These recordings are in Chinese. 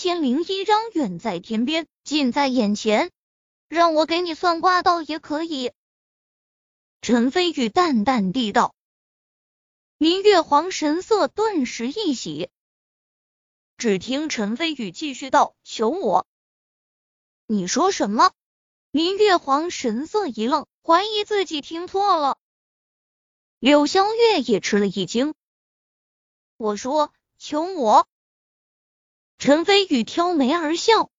千零一张远在天边，近在眼前，让我给你算卦倒也可以。”陈飞宇淡淡地道。林月皇神色顿时一喜，只听陈飞宇继续道：“求我。”你说什么？林月皇神色一愣，怀疑自己听错了。柳香月也吃了一惊。我说求我。陈飞宇挑眉而笑。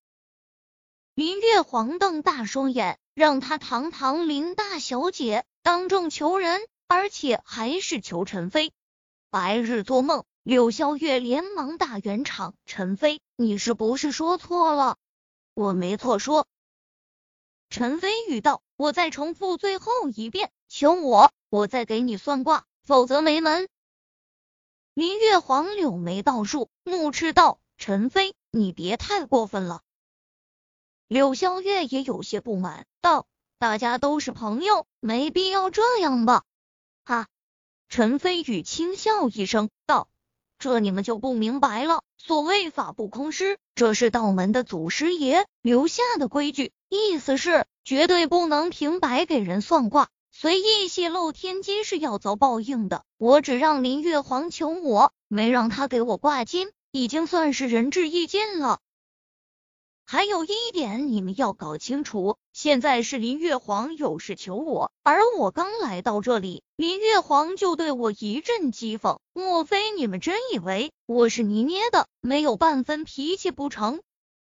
林月皇瞪大双眼，让他堂堂林大小姐当众求人，而且还是求陈飞。白日做梦，柳萧月连忙打圆场：“陈飞，你是不是说错了？”我没错，说。陈飞宇道：“我再重复最后一遍，求我，我再给你算卦，否则没门。”林月皇柳眉倒竖，怒斥道：“陈飞，你别太过分了。”柳香月也有些不满，道：“大家都是朋友，没必要这样吧？”哈！陈飞宇轻笑一声，道。这你们就不明白了。所谓法不空师，这是道门的祖师爷留下的规矩，意思是绝对不能平白给人算卦，随意泄露天机是要遭报应的。我只让林月皇求我，没让他给我挂金，已经算是仁至义尽了。还有一点，你们要搞清楚，现在是林月皇有事求我，而我刚来到这里，林月皇就对我一阵讥讽。莫非你们真以为我是泥捏的，没有半分脾气不成？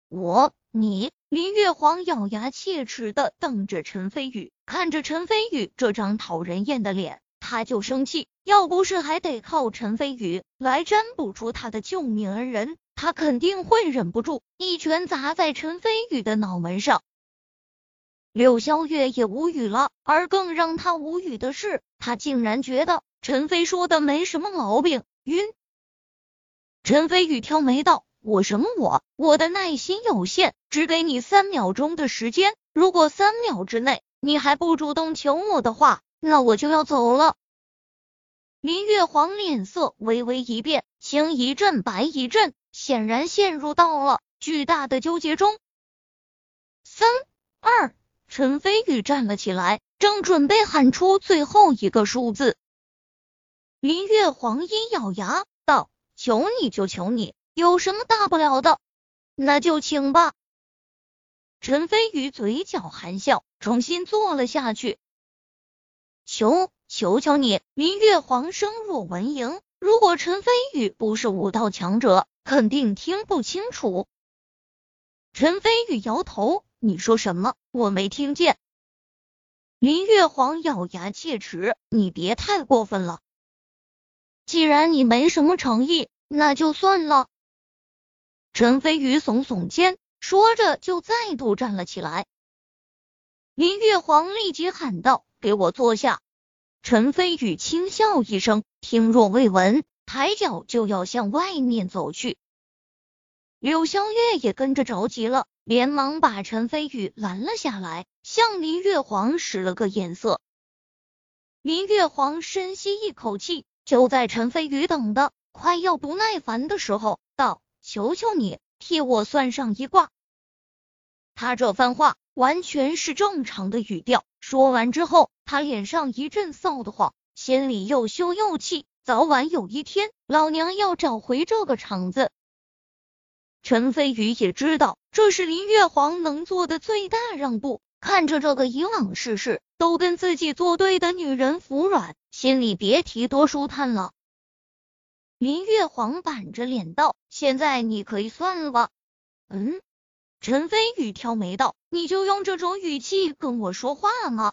我你林月皇咬牙切齿的瞪着陈飞宇，看着陈飞宇这张讨人厌的脸，他就生气。要不是还得靠陈飞宇来占卜出他的救命恩人。他肯定会忍不住一拳砸在陈飞宇的脑门上。柳萧月也无语了，而更让他无语的是，他竟然觉得陈飞说的没什么毛病。晕。陈飞宇挑眉道：“我什么我？我的耐心有限，只给你三秒钟的时间。如果三秒之内你还不主动求我的话，那我就要走了。”林月皇脸色微微一变，青一阵白一阵。显然陷入到了巨大的纠结中。三二，陈飞宇站了起来，正准备喊出最后一个数字。林月皇一咬牙道：“求你就求你，有什么大不了的？那就请吧。”陈飞宇嘴角含笑，重新坐了下去。求求求你！林月皇声若蚊蝇。如果陈飞宇不是武道强者，肯定听不清楚。陈飞宇摇头：“你说什么？我没听见。”林月皇咬牙切齿：“你别太过分了。既然你没什么诚意，那就算了。”陈飞宇耸耸肩，说着就再度站了起来。林月皇立即喊道：“给我坐下！”陈飞宇轻笑一声，听若未闻。抬脚就要向外面走去，柳香月也跟着着急了，连忙把陈飞宇拦了下来，向林月皇使了个眼色。林月皇深吸一口气，就在陈飞宇等的快要不耐烦的时候，道：“求求你替我算上一卦。”他这番话完全是正常的语调，说完之后，他脸上一阵臊得慌，心里又羞又气。早晚有一天，老娘要找回这个场子。陈飞宇也知道这是林月皇能做的最大让步，看着这个以往事事都跟自己作对的女人服软，心里别提多舒坦了。林月皇板着脸道：“现在你可以算了吧。”嗯，陈飞宇挑眉道：“你就用这种语气跟我说话吗？”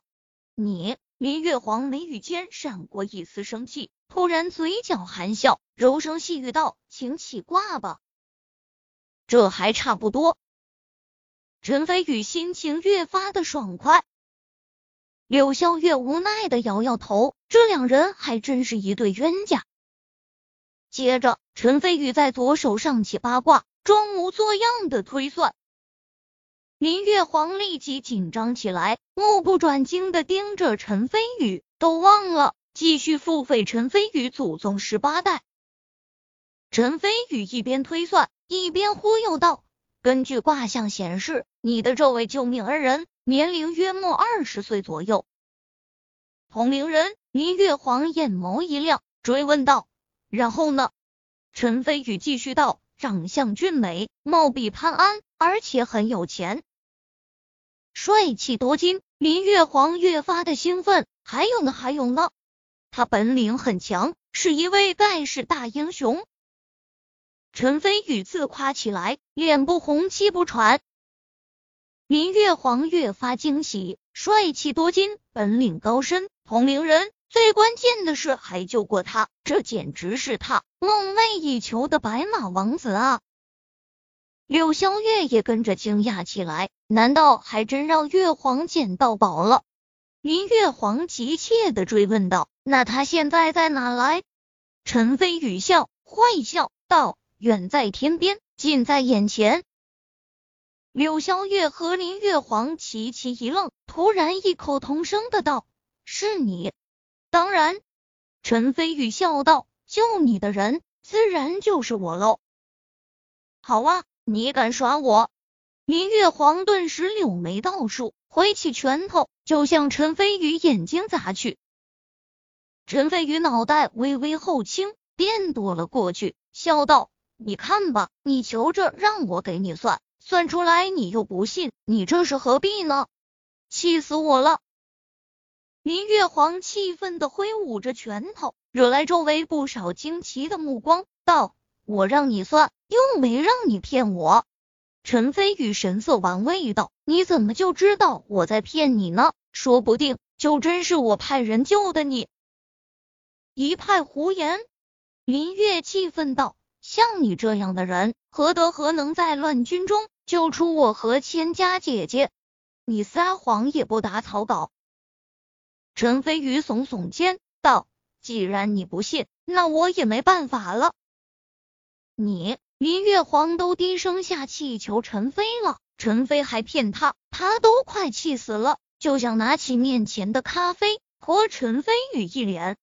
你林月皇眉宇间闪过一丝生气。突然，嘴角含笑，柔声细语道：“请起卦吧。”这还差不多。陈飞宇心情越发的爽快。柳萧月无奈的摇摇头，这两人还真是一对冤家。接着，陈飞宇在左手上起八卦，装模作样的推算。林月皇立即紧张起来，目不转睛的盯着陈飞宇，都忘了。继续付费，陈飞宇祖宗十八代。陈飞宇一边推算，一边忽悠道：“根据卦象显示，你的这位救命恩人年龄约莫二十岁左右。”同龄人林月皇眼眸一亮，追问道：“然后呢？”陈飞宇继续道：“长相俊美，貌比潘安，而且很有钱，帅气多金。”林月皇越发的兴奋。还有呢，还有呢，他本领很强，是一位盖世大英雄。陈飞宇自夸起来，脸不红气不喘。林月皇越发惊喜，帅气多金，本领高深，同龄人，最关键的是还救过他，这简直是他梦寐以求的白马王子啊！柳香月也跟着惊讶起来，难道还真让月皇捡到宝了？林月皇急切的追问道：“那他现在在哪来？”陈飞宇笑，坏笑道：“远在天边，近在眼前。”柳萧月和林月皇齐齐一愣，突然异口同声的道：“是你？”当然，陈飞宇笑道：“救你的人，自然就是我喽。”好啊，你敢耍我？林月皇顿时柳眉倒竖。挥起拳头就向陈飞宇眼睛砸去，陈飞宇脑袋微微后倾，便躲了过去，笑道：“你看吧，你求着让我给你算，算出来你又不信，你这是何必呢？气死我了！”林月皇气愤的挥舞着拳头，惹来周围不少惊奇的目光，道：“我让你算，又没让你骗我。”陈飞宇神色玩味道：“你怎么就知道我在骗你呢？说不定就真是我派人救的你。”一派胡言！林月气愤道：“像你这样的人，何德何能在乱军中救出我和千家姐姐？你撒谎也不打草稿。”陈飞宇耸耸肩道：“既然你不信，那我也没办法了。你。”林月皇都低声下气求陈飞了，陈飞还骗他，他都快气死了，就想拿起面前的咖啡泼陈飞宇一脸。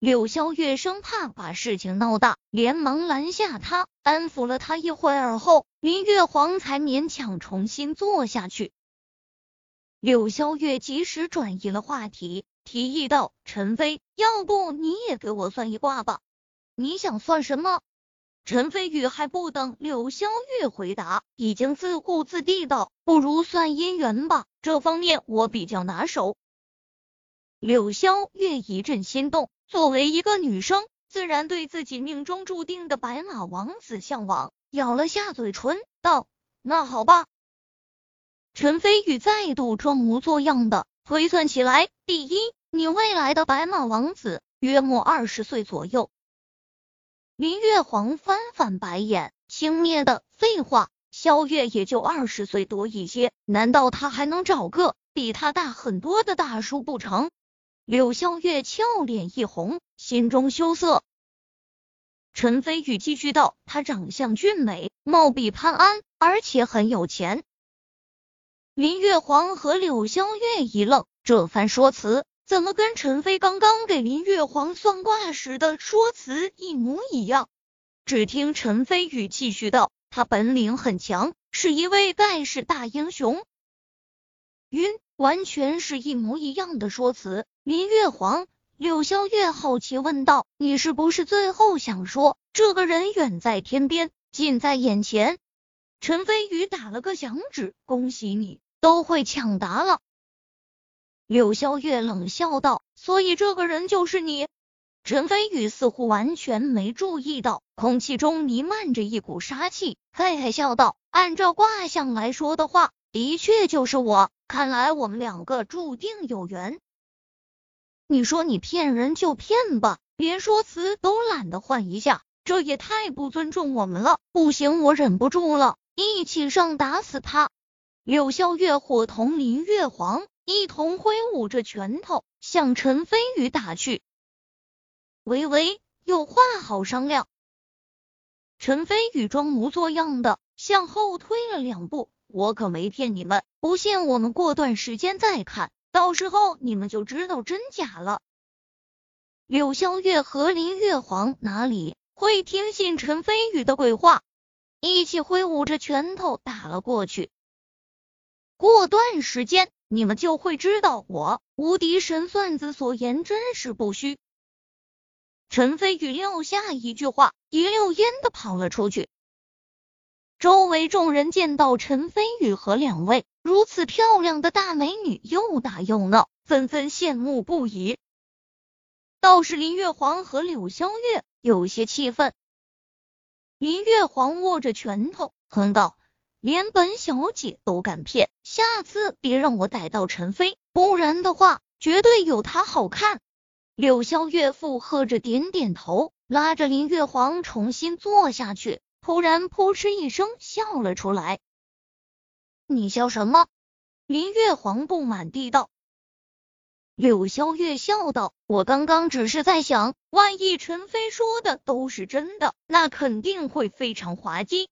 柳萧月生怕把事情闹大，连忙拦下他，安抚了他一会儿后，林月皇才勉强重新坐下去。柳萧月及时转移了话题，提议道：“陈飞，要不你也给我算一卦吧？你想算什么？”陈飞宇还不等柳萧月回答，已经自顾自地道：“不如算姻缘吧，这方面我比较拿手。”柳萧月一阵心动，作为一个女生，自然对自己命中注定的白马王子向往，咬了下嘴唇，道：“那好吧。”陈飞宇再度装模作样的推算起来：“第一，你未来的白马王子约莫二十岁左右。”林月皇翻翻白眼，轻蔑的废话，萧月也就二十岁多一些，难道他还能找个比他大很多的大叔不成？柳萧月俏脸一红，心中羞涩。陈飞宇继续道：“他长相俊美，貌比潘安，而且很有钱。”林月皇和柳萧月一愣，这番说辞。怎么跟陈飞刚刚给林月皇算卦时的说辞一模一样？只听陈飞宇继续道：“他本领很强，是一位盖世大英雄。”晕，完全是一模一样的说辞。林月皇、柳萧月好奇问道：“你是不是最后想说，这个人远在天边，近在眼前？”陈飞宇打了个响指：“恭喜你，都会抢答了。”柳萧月冷笑道：“所以这个人就是你。”陈飞宇似乎完全没注意到空气中弥漫着一股杀气，嘿嘿笑道：“按照卦象来说的话，的确就是我。看来我们两个注定有缘。你说你骗人就骗吧，连说辞都懒得换一下，这也太不尊重我们了。不行，我忍不住了，一起上打死他！”柳萧月伙同林月皇。一同挥舞着拳头向陈飞宇打去。喂喂，有话好商量。陈飞宇装模作样的向后退了两步，我可没骗你们，不信我们过段时间再看，到时候你们就知道真假了。柳萧月和林月皇哪里会听信陈飞宇的鬼话，一起挥舞着拳头打了过去。过段时间，你们就会知道我无敌神算子所言真实不虚。陈飞宇撂下一句话，一溜烟的跑了出去。周围众人见到陈飞宇和两位如此漂亮的大美女又打又闹，纷纷羡慕不已。倒是林月皇和柳萧月有些气愤。林月皇握着拳头，哼道：“连本小姐都敢骗，下次别让我逮到陈飞，不然的话，绝对有他好看。”柳萧月附和着点点头，拉着林月皇重新坐下去。突然，扑哧一声笑了出来。你笑什么？林月皇不满地道。柳萧月笑道：“我刚刚只是在想，万一陈飞说的都是真的，那肯定会非常滑稽。”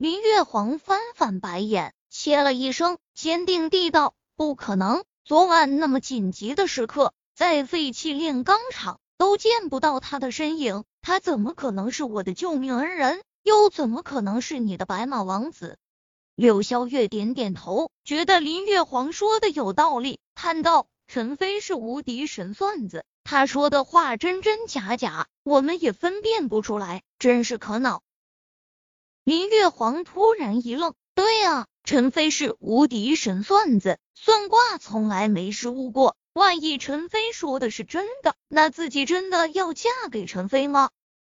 林月皇翻翻白眼，切了一声，坚定地道：“不可能！昨晚那么紧急的时刻。”在废弃炼钢厂都见不到他的身影，他怎么可能是我的救命恩人？又怎么可能是你的白马王子？柳萧月点点头，觉得林月皇说的有道理，叹道：“陈飞是无敌神算子，他说的话真真假假，我们也分辨不出来，真是可恼。”林月皇突然一愣：“对啊，陈飞是无敌神算子，算卦从来没失误过。”万一陈飞说的是真的，那自己真的要嫁给陈飞吗？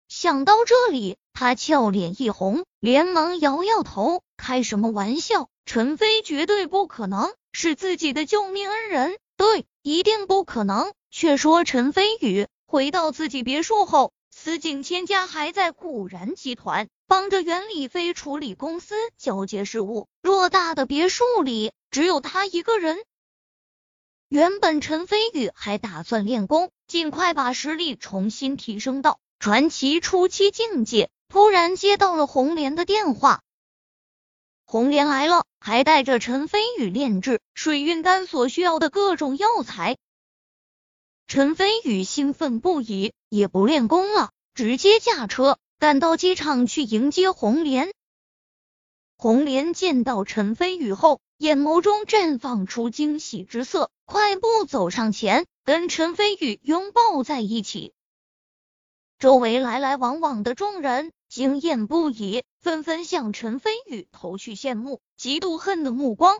想到这里，他俏脸一红，连忙摇摇头：“开什么玩笑？陈飞绝对不可能是自己的救命恩人，对，一定不可能。”却说陈飞宇回到自己别墅后，司景千家还在固然集团帮着袁李飞处理公司交接事务，偌大的别墅里只有他一个人。原本陈飞宇还打算练功，尽快把实力重新提升到传奇初期境界。突然接到了红莲的电话，红莲来了，还带着陈飞宇炼制水运丹所需要的各种药材。陈飞宇兴奋不已，也不练功了，直接驾车赶到机场去迎接红莲。红莲见到陈飞宇后，眼眸中绽放出惊喜之色。快步走上前，跟陈飞宇拥抱在一起。周围来来往往的众人惊艳不已，纷纷向陈飞宇投去羡慕、嫉妒、恨的目光。